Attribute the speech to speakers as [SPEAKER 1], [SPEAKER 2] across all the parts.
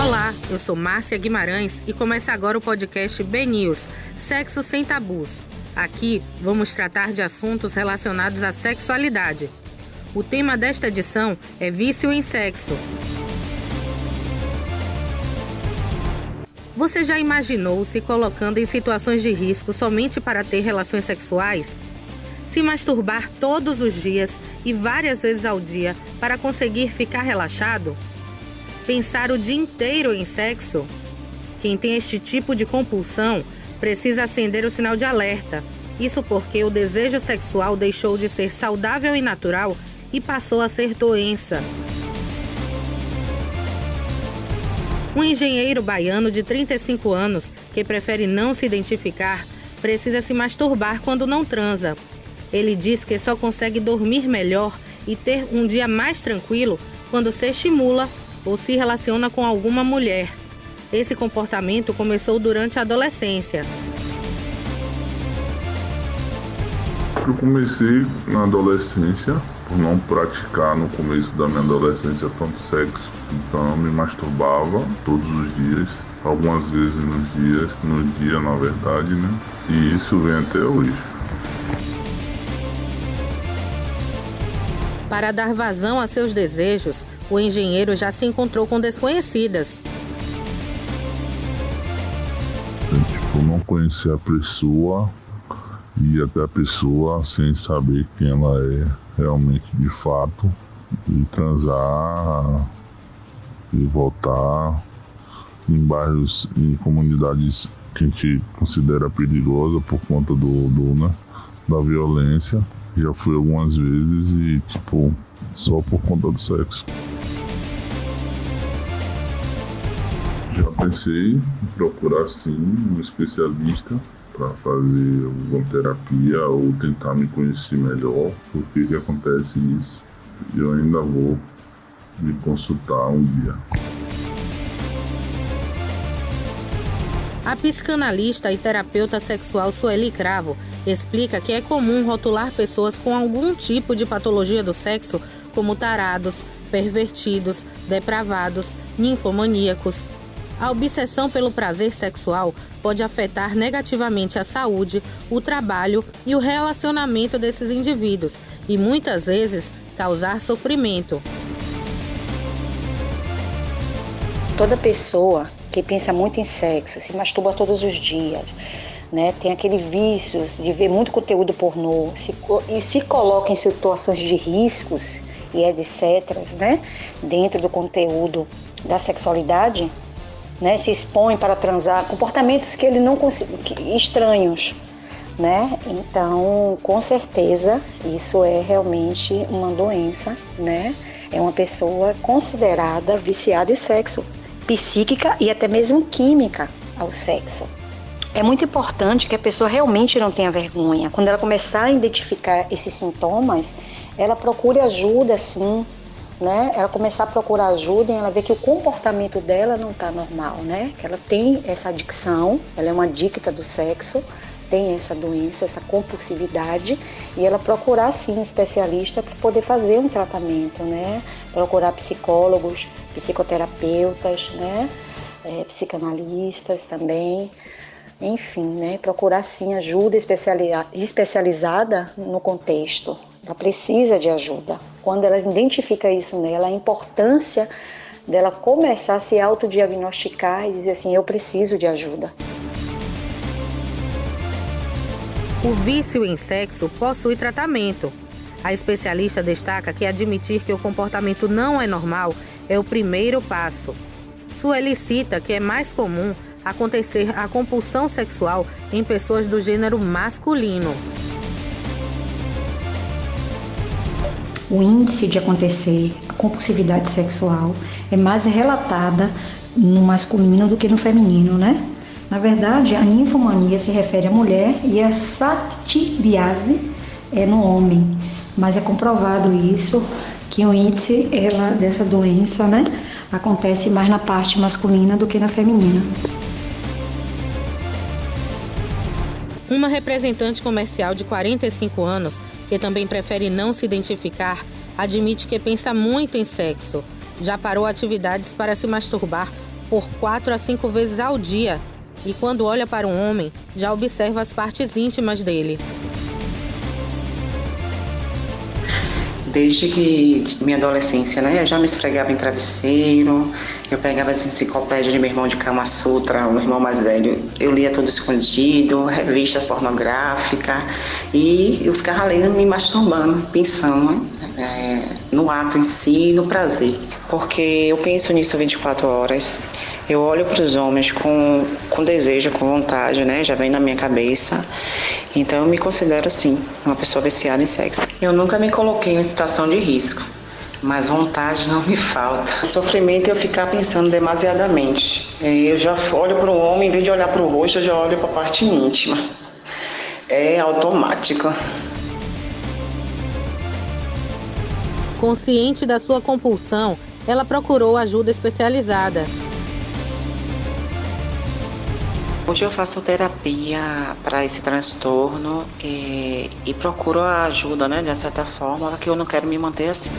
[SPEAKER 1] Olá, eu sou Márcia Guimarães e começa agora o podcast B News, Sexo Sem Tabus. Aqui vamos tratar de assuntos relacionados à sexualidade. O tema desta edição é vício em sexo. Você já imaginou se colocando em situações de risco somente para ter relações sexuais? Se masturbar todos os dias e várias vezes ao dia para conseguir ficar relaxado? Pensar o dia inteiro em sexo? Quem tem este tipo de compulsão precisa acender o sinal de alerta. Isso porque o desejo sexual deixou de ser saudável e natural e passou a ser doença. Um engenheiro baiano de 35 anos, que prefere não se identificar, precisa se masturbar quando não transa. Ele diz que só consegue dormir melhor e ter um dia mais tranquilo quando se estimula ou se relaciona com alguma mulher. Esse comportamento começou durante a adolescência.
[SPEAKER 2] Eu comecei na adolescência, por não praticar no começo da minha adolescência tanto sexo. Então eu me masturbava todos os dias, algumas vezes nos dias, no dia na verdade, né? E isso vem até hoje.
[SPEAKER 1] Para dar vazão a seus desejos, o engenheiro já se encontrou com desconhecidas.
[SPEAKER 2] Tipo, não conhecer a pessoa e até a pessoa sem saber quem ela é realmente de fato e transar e voltar em bairros, em comunidades que a gente considera perigosa por conta do, do né, da violência. Já fui algumas vezes e tipo só por conta do sexo. Já pensei em procurar sim um especialista para fazer alguma terapia ou tentar me conhecer melhor por que acontece isso. E eu ainda vou me consultar um dia.
[SPEAKER 1] A psicanalista e terapeuta sexual Sueli Cravo explica que é comum rotular pessoas com algum tipo de patologia do sexo como tarados, pervertidos, depravados, ninfomaníacos. A obsessão pelo prazer sexual pode afetar negativamente a saúde, o trabalho e o relacionamento desses indivíduos e muitas vezes causar sofrimento.
[SPEAKER 3] Toda pessoa que pensa muito em sexo, se masturba todos os dias, né? Tem aquele vício de ver muito conteúdo pornô se, e se coloca em situações de riscos e etc, né? Dentro do conteúdo da sexualidade, né? Se expõe para transar, comportamentos que ele não consegue, estranhos, né? Então, com certeza, isso é realmente uma doença, né? É uma pessoa considerada viciada em sexo, psíquica e até mesmo química ao sexo. É muito importante que a pessoa realmente não tenha vergonha. Quando ela começar a identificar esses sintomas, ela procure ajuda, sim, né? Ela começar a procurar ajuda e ela ver que o comportamento dela não está normal, né? Que ela tem essa adicção, ela é uma adicta do sexo, tem essa doença, essa compulsividade e ela procurar sim especialista para poder fazer um tratamento, né? Procurar psicólogos, psicoterapeutas, né? É, psicanalistas também, enfim, né? Procurar sim ajuda especializada no contexto. Ela precisa de ajuda. Quando ela identifica isso nela, a importância dela começar a se autodiagnosticar e dizer assim: eu preciso de ajuda.
[SPEAKER 1] O vício em sexo possui tratamento. A especialista destaca que admitir que o comportamento não é normal é o primeiro passo. Sueli cita que é mais comum acontecer a compulsão sexual em pessoas do gênero masculino.
[SPEAKER 4] O índice de acontecer a compulsividade sexual é mais relatada no masculino do que no feminino, né? Na verdade, a ninfomania se refere à mulher e a satibiase é no homem. Mas é comprovado isso que o índice ela, dessa doença, né, acontece mais na parte masculina do que na feminina.
[SPEAKER 1] Uma representante comercial de 45 anos, que também prefere não se identificar, admite que pensa muito em sexo. Já parou atividades para se masturbar por 4 a 5 vezes ao dia e, quando olha para um homem, já observa as partes íntimas dele.
[SPEAKER 5] Desde que minha adolescência, né? Eu já me esfregava em travesseiro, eu pegava as enciclopédias de meu irmão de Kama Sutra, o meu irmão mais velho, eu lia tudo escondido, revista pornográfica, e eu ficava lendo me masturbando, pensando é, no ato em si e no prazer. Porque eu penso nisso 24 horas, eu olho para os homens com, com desejo, com vontade, né? Já vem na minha cabeça. Então eu me considero assim, uma pessoa viciada em sexo. Eu nunca me coloquei em situação de risco, mas vontade não me falta. O sofrimento é eu ficar pensando demasiadamente. É, eu já olho para o homem, em vez de olhar para o rosto, eu já olho para a parte íntima. É automático.
[SPEAKER 1] Consciente da sua compulsão, ela procurou ajuda especializada.
[SPEAKER 5] Hoje eu faço terapia para esse transtorno e, e, procuro a ajuda, né, de certa forma, porque eu não quero me manter assim.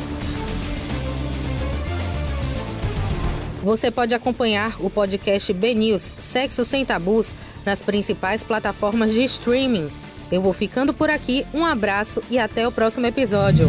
[SPEAKER 1] Você pode acompanhar o podcast B-News Sexo Sem Tabus nas principais plataformas de streaming. Eu vou ficando por aqui, um abraço e até o próximo episódio.